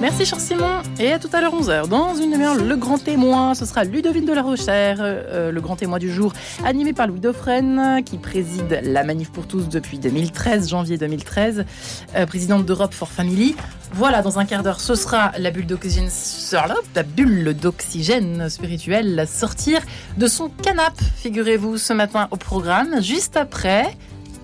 Merci cher Simon et à tout à l'heure 11h. Dans une demi-heure, le grand témoin, ce sera Ludovine de la Rochère, euh, le grand témoin du jour, animé par Louis Dauphren, qui préside la Manif pour tous depuis 2013, janvier 2013, euh, présidente d'Europe for Family. Voilà, dans un quart d'heure, ce sera la bulle d'oxygène, la bulle d'oxygène spirituelle, sortir de son canapé, figurez-vous, ce matin au programme. Juste après,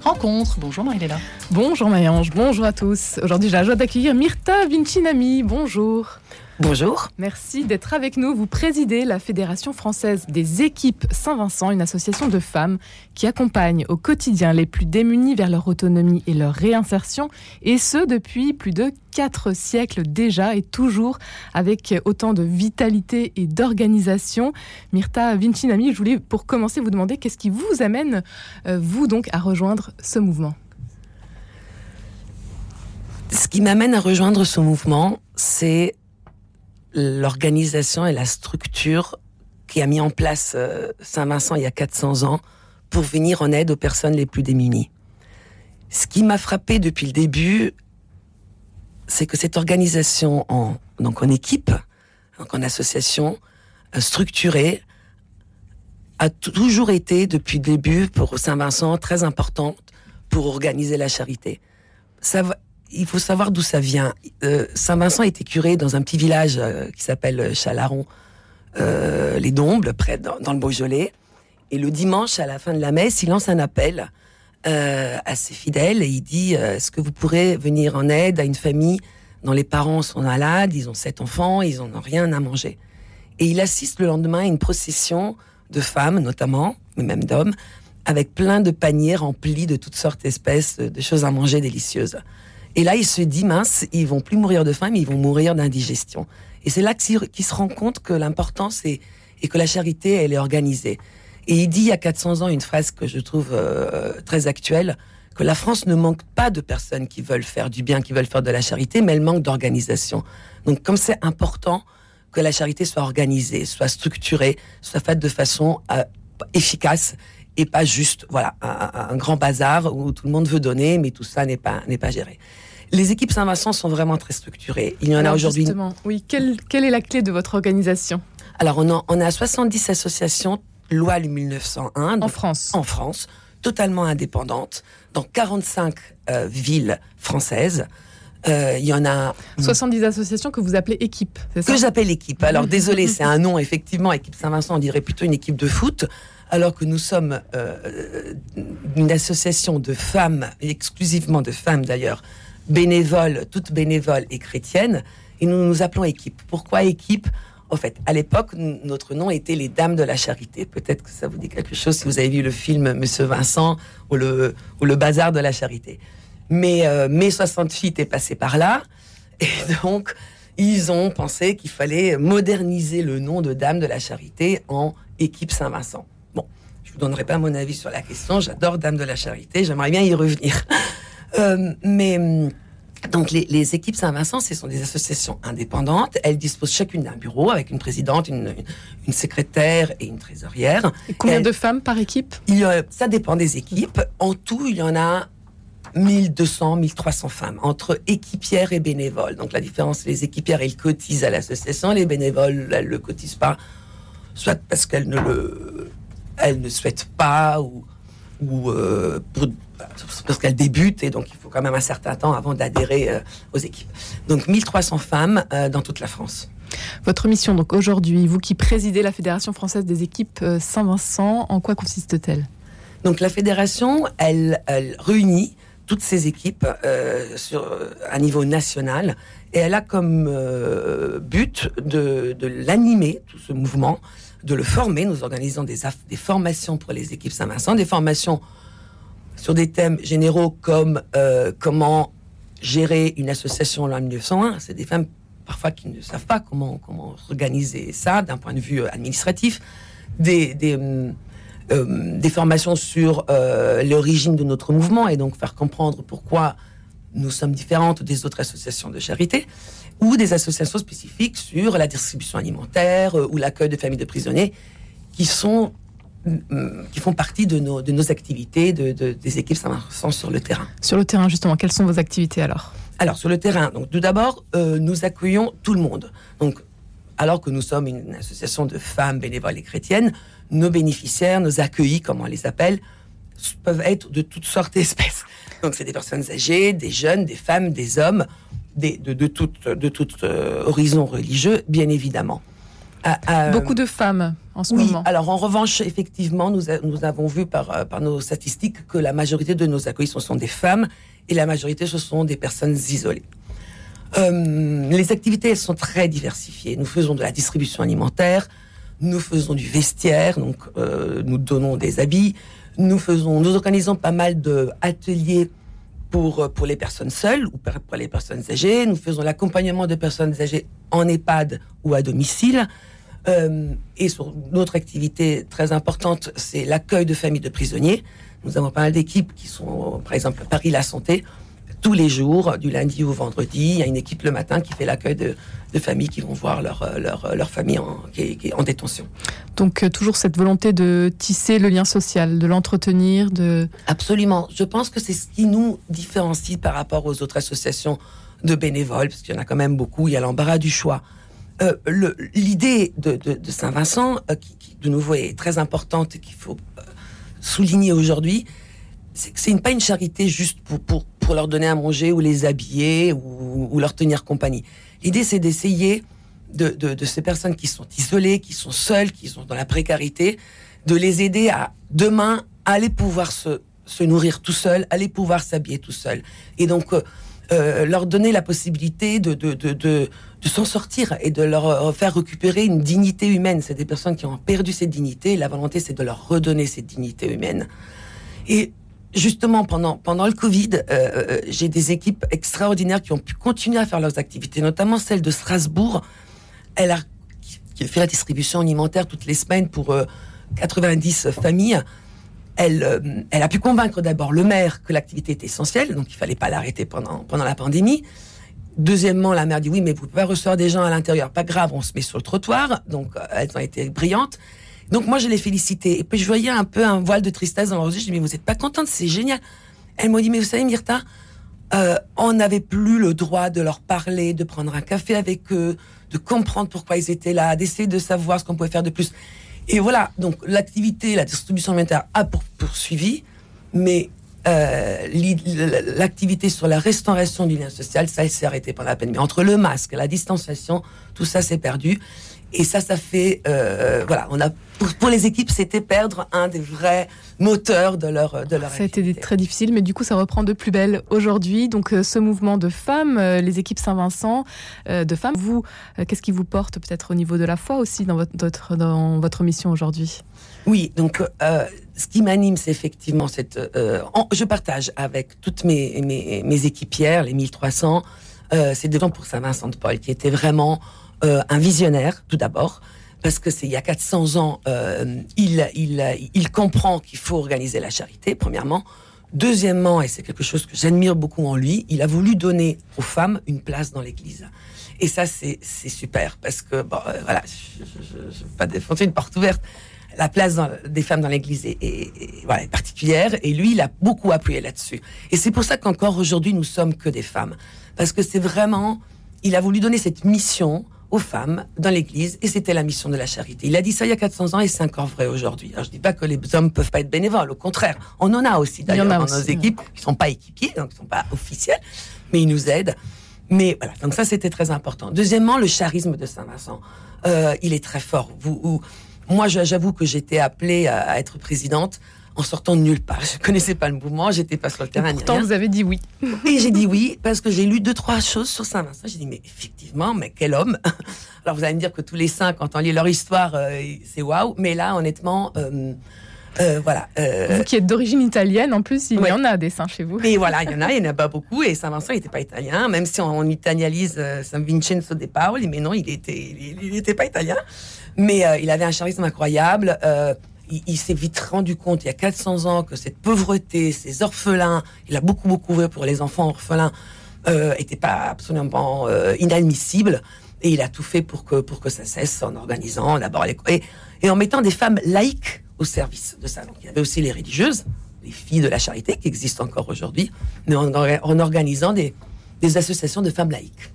rencontre. Bonjour Marie-Léla. Bonjour Mayange, bonjour à tous. Aujourd'hui, j'ai la joie d'accueillir Myrta Vincinami. Bonjour. Bonjour. Merci d'être avec nous. Vous présidez la Fédération française des équipes Saint-Vincent, une association de femmes qui accompagne au quotidien les plus démunis vers leur autonomie et leur réinsertion, et ce depuis plus de quatre siècles déjà, et toujours avec autant de vitalité et d'organisation. Myrta Vincinami, je voulais pour commencer vous demander qu'est-ce qui vous amène, euh, vous donc, à rejoindre ce mouvement? Ce qui m'amène à rejoindre ce mouvement, c'est l'organisation et la structure qui a mis en place euh, Saint-Vincent il y a 400 ans pour venir en aide aux personnes les plus démunies. Ce qui m'a frappé depuis le début, c'est que cette organisation en, donc en équipe, en association euh, structurée, a toujours été depuis le début pour Saint-Vincent très importante pour organiser la charité. Ça il faut savoir d'où ça vient. Euh, Saint-Vincent était curé dans un petit village euh, qui s'appelle Chalaron, euh, les Dombles, près dans, le Beaujolais. Et le dimanche, à la fin de la messe, il lance un appel à ses fidèles et il dit Est-ce que vous pourrez venir en aide à une famille dont les parents sont malades, ils ont sept enfants, ils n'ont rien à manger? Et il assiste le lendemain à une procession de femmes, notamment, mais même d'hommes, avec plein de paniers remplis de toutes sortes d'espèces de choses à manger délicieuses. Et là, il se dit, mince, ils vont plus mourir de faim, mais ils vont mourir d'indigestion. Et c'est là qu'il se rend compte que l'importance est, et que la charité, elle est organisée. Et il dit il y a 400 ans une phrase que je trouve euh, très actuelle, que la France ne manque pas de personnes qui veulent faire du bien, qui veulent faire de la charité, mais elle manque d'organisation. Donc comme c'est important que la charité soit organisée, soit structurée, soit faite de façon euh, efficace et pas juste voilà un, un, grand bazar où tout le monde veut donner, mais tout ça n'est pas n'est pas géré. Les équipes Saint-Vincent sont vraiment très structurées. Il y en Alors a aujourd'hui. Oui, quelle, quelle, est la clé de votre organisation? Alors, on a, on a 70 associations, loi le 1901. En France En France, totalement indépendantes, dans 45 euh, villes françaises. Euh, il y en a 70 associations que vous appelez équipe, c'est ça? Que j'appelle équipe. Alors désolé, c'est un nom effectivement. Équipe Saint-Vincent, on dirait plutôt une équipe de foot, alors que nous sommes euh, une association de femmes, exclusivement de femmes d'ailleurs, bénévoles, toutes bénévoles et chrétiennes, et nous nous appelons équipe. Pourquoi équipe? En fait, à l'époque, notre nom était les Dames de la Charité. Peut-être que ça vous dit quelque chose si vous avez vu le film Monsieur Vincent ou le, Bazar de la Charité. Mais euh, mai 68 est passé par là, et donc ils ont pensé qu'il fallait moderniser le nom de Dames de la Charité en équipe Saint-Vincent. Bon, je vous donnerai pas mon avis sur la question. J'adore Dames de la Charité. J'aimerais bien y revenir. Euh, mais donc les, les équipes Saint-Vincent, ce sont des associations indépendantes. Elles disposent chacune d'un bureau avec une présidente, une, une, secrétaire et une trésorière. Et combien Elles, de femmes par équipe? Il y a, Ça dépend des équipes. En tout, il y en a 1200, 1300 femmes entre équipières et bénévoles. Donc la différence, les équipières, elles cotisent à l'association, les bénévoles, elles le cotisent pas, soit parce qu'elles ne le, elles ne souhaitent pas ou ou euh, pour, parce qu'elle débute et donc il faut quand même un certain temps avant d'adhérer euh, aux équipes. Donc 1300 femmes euh, dans toute la France. Votre mission donc aujourd'hui, vous qui présidez la Fédération française des équipes Saint-Vincent, en quoi consiste-t-elle? Donc la fédération, elle, elle, réunit toutes ces équipes euh, sur un niveau national et elle a comme euh, but de, l'animer tout ce mouvement de le former. Nous organisons des, des formations pour les équipes Saint-Vincent, des formations sur des thèmes généraux comme euh, comment gérer une association en 1901. C'est des femmes parfois qui ne savent pas comment, comment organiser ça d'un point de vue administratif. Euh, des formations sur euh, l'origine de notre mouvement et donc faire comprendre pourquoi nous sommes différentes des autres associations de charité ou des associations spécifiques sur la distribution alimentaire euh, ou l'accueil de familles de prisonniers qui sont qui font partie de nos, de nos activités de, de, des équipes Saint-Vincent sur le terrain. Sur le terrain, justement, quelles sont vos activités alors? Alors, sur le terrain, donc tout d'abord, euh, nous accueillons tout le monde. Donc, alors que nous sommes une association de femmes bénévoles et chrétiennes, nos bénéficiaires, nos accueillis, comme on les appelle, peuvent être de toutes sortes d'espèces. Donc, c'est des personnes âgées, des jeunes, des femmes, des hommes, des, de, de tout de toute, euh, horizon religieux, bien évidemment. Ah, ah, Beaucoup de femmes en ce oui, moment. Alors en revanche, effectivement, nous, nous avons vu par, euh, par nos statistiques que la majorité de nos accueils ce sont des femmes et la majorité ce sont des personnes isolées. Euh, les activités elles sont très diversifiées. Nous faisons de la distribution alimentaire, nous faisons du vestiaire, donc euh, nous donnons des habits, nous faisons, nous organisons pas mal de ateliers pour pour les personnes seules ou pour les personnes âgées. Nous faisons l'accompagnement de personnes âgées en EHPAD ou à domicile. Euh, et sur notre activité très importante, c'est l'accueil de familles de prisonniers. Nous avons pas mal d'équipes qui sont, par exemple, Paris La Santé, tous les jours, du lundi au vendredi. Il y a une équipe le matin qui fait l'accueil de, familles qui vont voir leur, leur, leur famille en, qui, est, en détention. Donc euh, toujours cette volonté de tisser le lien social, de l'entretenir, de... Absolument. Je pense que c'est ce qui nous différencie par rapport aux autres associations de bénévoles, parce qu'il y en a quand même beaucoup. Il y a l'embarras du choix. Euh, l'idée de, de, Saint-Vincent, euh, qui, de nouveau est très importante et qu'il faut euh, souligner aujourd'hui, c'est que c'est pas une charité juste pour, pour, pour, leur donner à manger ou les habiller ou, leur tenir compagnie. L'idée, c'est d'essayer de, ces personnes qui sont isolées, qui sont seules, qui sont dans la précarité, de les aider à demain aller pouvoir se, se nourrir tout seul, aller pouvoir s'habiller tout seul. Et donc, euh, leur donner la possibilité de, de, de, s'en sortir et de leur euh, faire récupérer une dignité humaine. C'est des personnes qui ont perdu cette dignité la volonté, c'est de leur redonner cette dignité humaine. Et justement, pendant, pendant le Covid, euh, euh j'ai des équipes extraordinaires qui ont pu continuer à faire leurs activités, notamment celle de Strasbourg. Elle a qui fait la distribution alimentaire toutes les semaines pour 90 familles elle, euh, elle a pu convaincre d'abord le maire que l'activité était essentielle, donc il fallait pas l'arrêter pendant, pendant la pandémie. Deuxièmement, la maire dit oui, mais vous pouvez pas recevoir des gens à l'intérieur. Pas grave, on se met sur le trottoir. Donc, euh, elles ont été brillantes. Donc, moi, je les félicité. Et puis, je voyais un peu un voile de tristesse dans leurs yeux. Je dis, mais vous êtes pas contente, c'est génial. Elle m'a dit, mais vous savez, Myrta, euh, on n'avait plus le droit de leur parler, de prendre un café avec eux, de comprendre pourquoi ils étaient là, d'essayer de savoir ce qu'on pouvait faire de plus. Et voilà, donc l'activité, la distribution alimentaire a poursuivi, mais euh, l'activité sur la restauration du lien social, ça s'est arrêté pendant la pandémie. Entre le masque, la distanciation, tout ça s'est perdu. Et ça, ça fait, euh, voilà, on a pour, les équipes, c'était perdre un des vrais moteurs de leur de leur. Ça a été très difficile, mais du coup, ça reprend de plus belle aujourd'hui. Donc, euh, ce mouvement de femmes, euh, les équipes Saint-Vincent, euh, de femmes, vous, qu'est-ce qui vous porte peut-être au niveau de la foi aussi dans votre dans votre mission aujourd'hui? Oui, donc ce qui m'anime, c'est effectivement cette. je partage avec toutes mes, mes, mes équipières, les 1300, c'est des gens pour Saint-Vincent de Paul qui étaient vraiment euh, un visionnaire, tout d'abord, parce que c'est il y a 400 ans, euh, il, comprend qu'il faut organiser la charité, premièrement. Deuxièmement, et c'est quelque chose que j'admire beaucoup en lui, il a voulu donner aux femmes une place dans l'Église. Et ça, c'est super, parce que, bon, euh, voilà, je ne veux pas défoncer une porte ouverte. La place des femmes dans l'Église est, est, particulière, et lui, il a beaucoup appuyé là-dessus. Et c'est pour ça qu'encore aujourd'hui, nous sommes que des femmes. Parce que c'est vraiment, il a voulu donner cette mission aux femmes dans l'Église et c'était la mission de la charité. Il a dit ça il y a 400 ans et c'est encore vrai aujourd'hui. Alors je dis pas que les hommes peuvent pas être bénévoles, au contraire, on en a aussi d'ailleurs dans nos équipes qui sont pas équipiers, donc qui sont pas officiels, mais ils nous aident. Mais voilà, donc ça c'était très important. Deuxièmement, le charisme de Saint-Vincent, euh, il est très fort. Vous, moi, j'avoue que j'étais appelée à être présidente en sortant de nulle part. Je connaissais pas le mouvement, j'étais pas sur le terrain. Et pourtant, vous avez dit oui. Et j'ai dit oui parce que j'ai lu deux trois choses sur Saint Vincent. J'ai dit mais effectivement, mais quel homme. Alors vous allez me dire que tous les saints, quand on lit leur histoire, euh, c'est waouh. Mais là, honnêtement. Euh, euh, voilà. Vous qui êtes d'origine italienne, en plus, il y en a des saints chez vous. Et voilà, il y en a, il n'y en a pas beaucoup. Et Saint Vincent, il n'était pas italien, même si on, italianise Saint Vincenzo de Paoli, mais non, il n'était pas italien. Mais il avait un charisme incroyable il, s'est vite rendu compte, il y a 400 ans, que cette pauvreté, ces orphelins, il a beaucoup, beaucoup vu pour les enfants orphelins, euh, était pas absolument euh, inadmissible. Et il a tout fait pour que, pour que ça cesse en organisant d'abord les... Et, et en mettant des femmes laïques au service de ça. Donc il y avait aussi les religieuses, les filles de la charité qui existent encore aujourd'hui, mais en, organisant des associations de femmes laïques.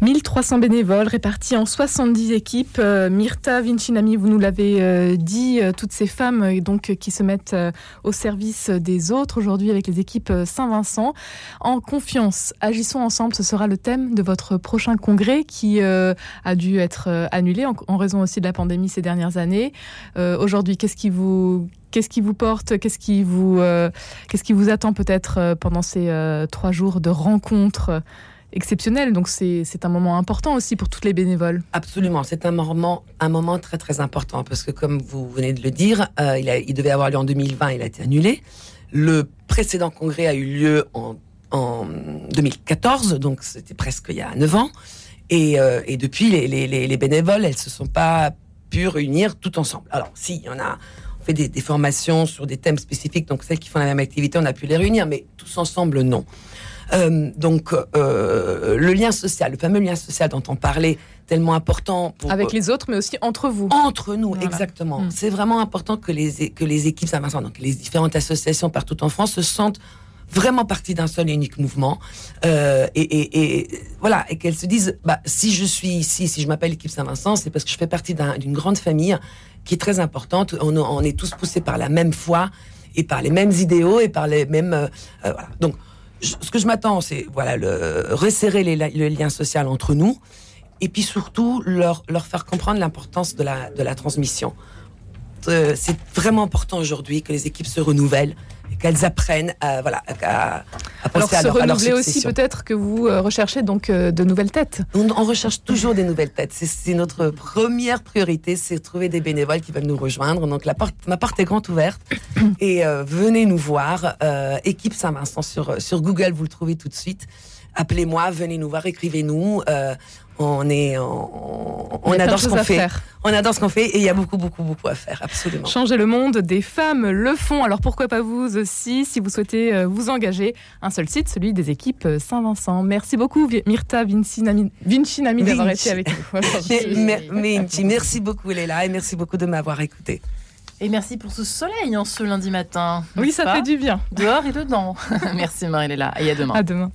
1300 bénévoles répartis en 70 équipes. Euh, Myrta Vincinami, vous nous l'avez euh, dit, euh, toutes ces femmes qui se mettent au service des autres aujourd'hui avec les équipes Saint-Vincent. En confiance, agissons ensemble, ce sera le thème de votre prochain congrès qui a dû être annulé en, raison aussi de la pandémie ces dernières années. aujourd'hui, qu'est-ce qui vous Qu'est-ce qui vous porte Qu'est-ce qui vous, qu'est-ce qui vous attend peut-être pendant ces trois jours de rencontres exceptionnel. Donc c'est un moment important aussi pour toutes les bénévoles. Absolument, c'est un moment, un moment très très important parce que comme vous venez de le dire, euh, il, devait avoir lieu en 2020, il a été annulé. Le précédent congrès a eu lieu en, en 2014, donc c'était presque il y a 9 ans. Et, euh, et depuis, les, les, les, bénévoles, elles se sont pas pu réunir tout ensemble. Alors, si, il y en a, fait des, des, formations sur des thèmes spécifiques, donc celles qui font la même activité, on a pu les réunir, mais tous ensemble, non. Euh, donc, euh, le lien social, le fameux lien social dont on parlait, tellement important pour avec les autres, mais aussi entre vous. Entre nous, exactement. Mm. C'est vraiment important que les que les équipes Saint-Vincent, donc les différentes associations partout en France, se sentent vraiment partie d'un seul et unique mouvement euh, et, et, et, voilà et qu'elles se disent bah si je suis ici si je m'appelle l'équipe Saint-Vincent c'est parce que je fais partie d'une grande famille qui est très importante on, on, est tous poussés par la même foi et par les mêmes idéaux et par les mêmes euh, voilà donc ce que je m'attends, c'est voilà, resserrer les, le lien social entre nous, et puis surtout leur, leur faire comprendre l'importance de la, de la transmission. Euh, c'est vraiment important aujourd'hui que les équipes se renouvellent qu'elles apprennent à, voilà, à, à penser Alors, à leur, se renouveler aussi peut-être que vous euh, recherchez donc euh, de nouvelles têtes. On, recherche toujours des nouvelles têtes. C'est notre première priorité, c'est trouver des bénévoles qui veulent nous rejoindre. Donc la porte, ma porte est grande ouverte et euh, venez nous voir. équipe Saint-Vincent sur sur Google, vous le trouvez tout de suite. Appelez-moi, venez nous voir, écrivez-nous on est, on, adore ce qu'on fait. On adore ce qu'on fait et il y a beaucoup, beaucoup, beaucoup à faire, absolument. Changer le monde, des femmes le font. Alors pourquoi pas vous aussi, si vous souhaitez euh, vous engager Un seul site, celui des équipes euh, Saint-Vincent. Merci beaucoup, Myrta Vincinami, Vincinami d'avoir été avec nous. Vinci, merci beaucoup, Léla, et merci beaucoup de m'avoir écouté. Et merci pour ce soleil en ce lundi matin. Oui, ça fait du bien. Dehors et dedans. merci Marie-Léla. Et à demain. À demain.